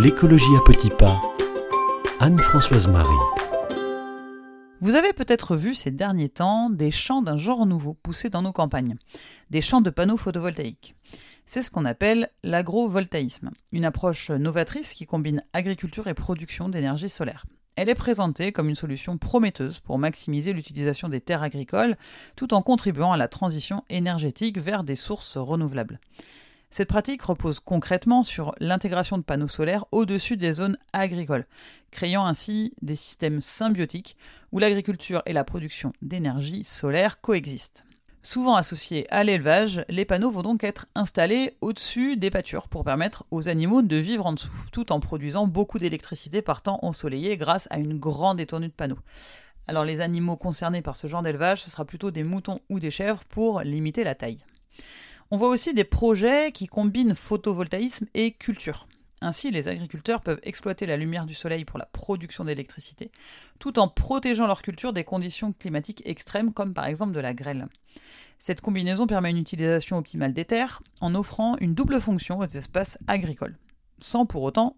L'écologie à petits pas. Anne-Françoise Marie. Vous avez peut-être vu ces derniers temps des champs d'un genre nouveau pousser dans nos campagnes, des champs de panneaux photovoltaïques. C'est ce qu'on appelle l'agrovoltaïsme, une approche novatrice qui combine agriculture et production d'énergie solaire. Elle est présentée comme une solution prometteuse pour maximiser l'utilisation des terres agricoles tout en contribuant à la transition énergétique vers des sources renouvelables. Cette pratique repose concrètement sur l'intégration de panneaux solaires au-dessus des zones agricoles, créant ainsi des systèmes symbiotiques où l'agriculture et la production d'énergie solaire coexistent. Souvent associés à l'élevage, les panneaux vont donc être installés au-dessus des pâtures pour permettre aux animaux de vivre en dessous, tout en produisant beaucoup d'électricité partant ensoleillée grâce à une grande étendue de panneaux. Alors les animaux concernés par ce genre d'élevage, ce sera plutôt des moutons ou des chèvres pour limiter la taille. On voit aussi des projets qui combinent photovoltaïsme et culture. Ainsi, les agriculteurs peuvent exploiter la lumière du soleil pour la production d'électricité, tout en protégeant leur culture des conditions climatiques extrêmes comme par exemple de la grêle. Cette combinaison permet une utilisation optimale des terres en offrant une double fonction aux espaces agricoles, sans pour autant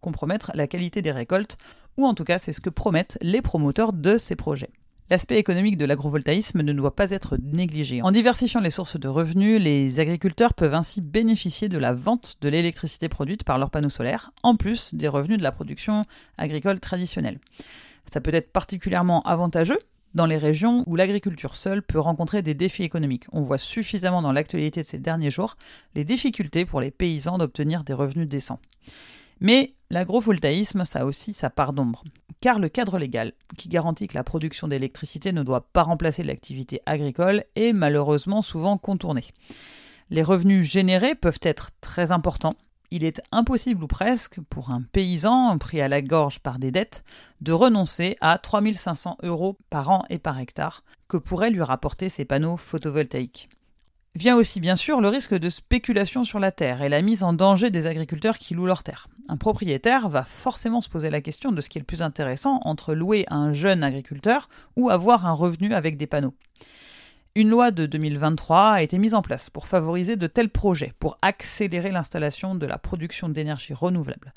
compromettre la qualité des récoltes, ou en tout cas c'est ce que promettent les promoteurs de ces projets. L'aspect économique de l'agrovoltaïsme ne doit pas être négligé. En diversifiant les sources de revenus, les agriculteurs peuvent ainsi bénéficier de la vente de l'électricité produite par leurs panneaux solaires, en plus des revenus de la production agricole traditionnelle. Ça peut être particulièrement avantageux dans les régions où l'agriculture seule peut rencontrer des défis économiques. On voit suffisamment dans l'actualité de ces derniers jours les difficultés pour les paysans d'obtenir des revenus décents. Mais l'agrovoltaïsme, ça a aussi sa part d'ombre. Car le cadre légal, qui garantit que la production d'électricité ne doit pas remplacer l'activité agricole, est malheureusement souvent contourné. Les revenus générés peuvent être très importants. Il est impossible ou presque pour un paysan pris à la gorge par des dettes de renoncer à 3500 euros par an et par hectare que pourraient lui rapporter ces panneaux photovoltaïques. Vient aussi bien sûr le risque de spéculation sur la terre et la mise en danger des agriculteurs qui louent leur terre. Un propriétaire va forcément se poser la question de ce qui est le plus intéressant entre louer à un jeune agriculteur ou avoir un revenu avec des panneaux. Une loi de 2023 a été mise en place pour favoriser de tels projets, pour accélérer l'installation de la production d'énergie renouvelable.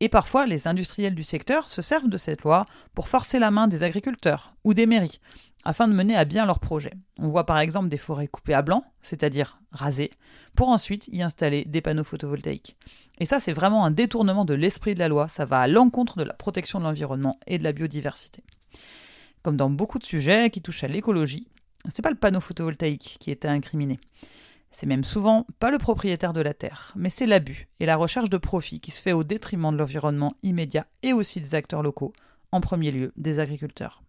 Et parfois, les industriels du secteur se servent de cette loi pour forcer la main des agriculteurs ou des mairies, afin de mener à bien leurs projets. On voit par exemple des forêts coupées à blanc, c'est-à-dire rasées, pour ensuite y installer des panneaux photovoltaïques. Et ça, c'est vraiment un détournement de l'esprit de la loi, ça va à l'encontre de la protection de l'environnement et de la biodiversité. Comme dans beaucoup de sujets qui touchent à l'écologie, c'est pas le panneau photovoltaïque qui est incriminé. C'est même souvent pas le propriétaire de la terre, mais c'est l'abus et la recherche de profit qui se fait au détriment de l'environnement immédiat et aussi des acteurs locaux, en premier lieu des agriculteurs.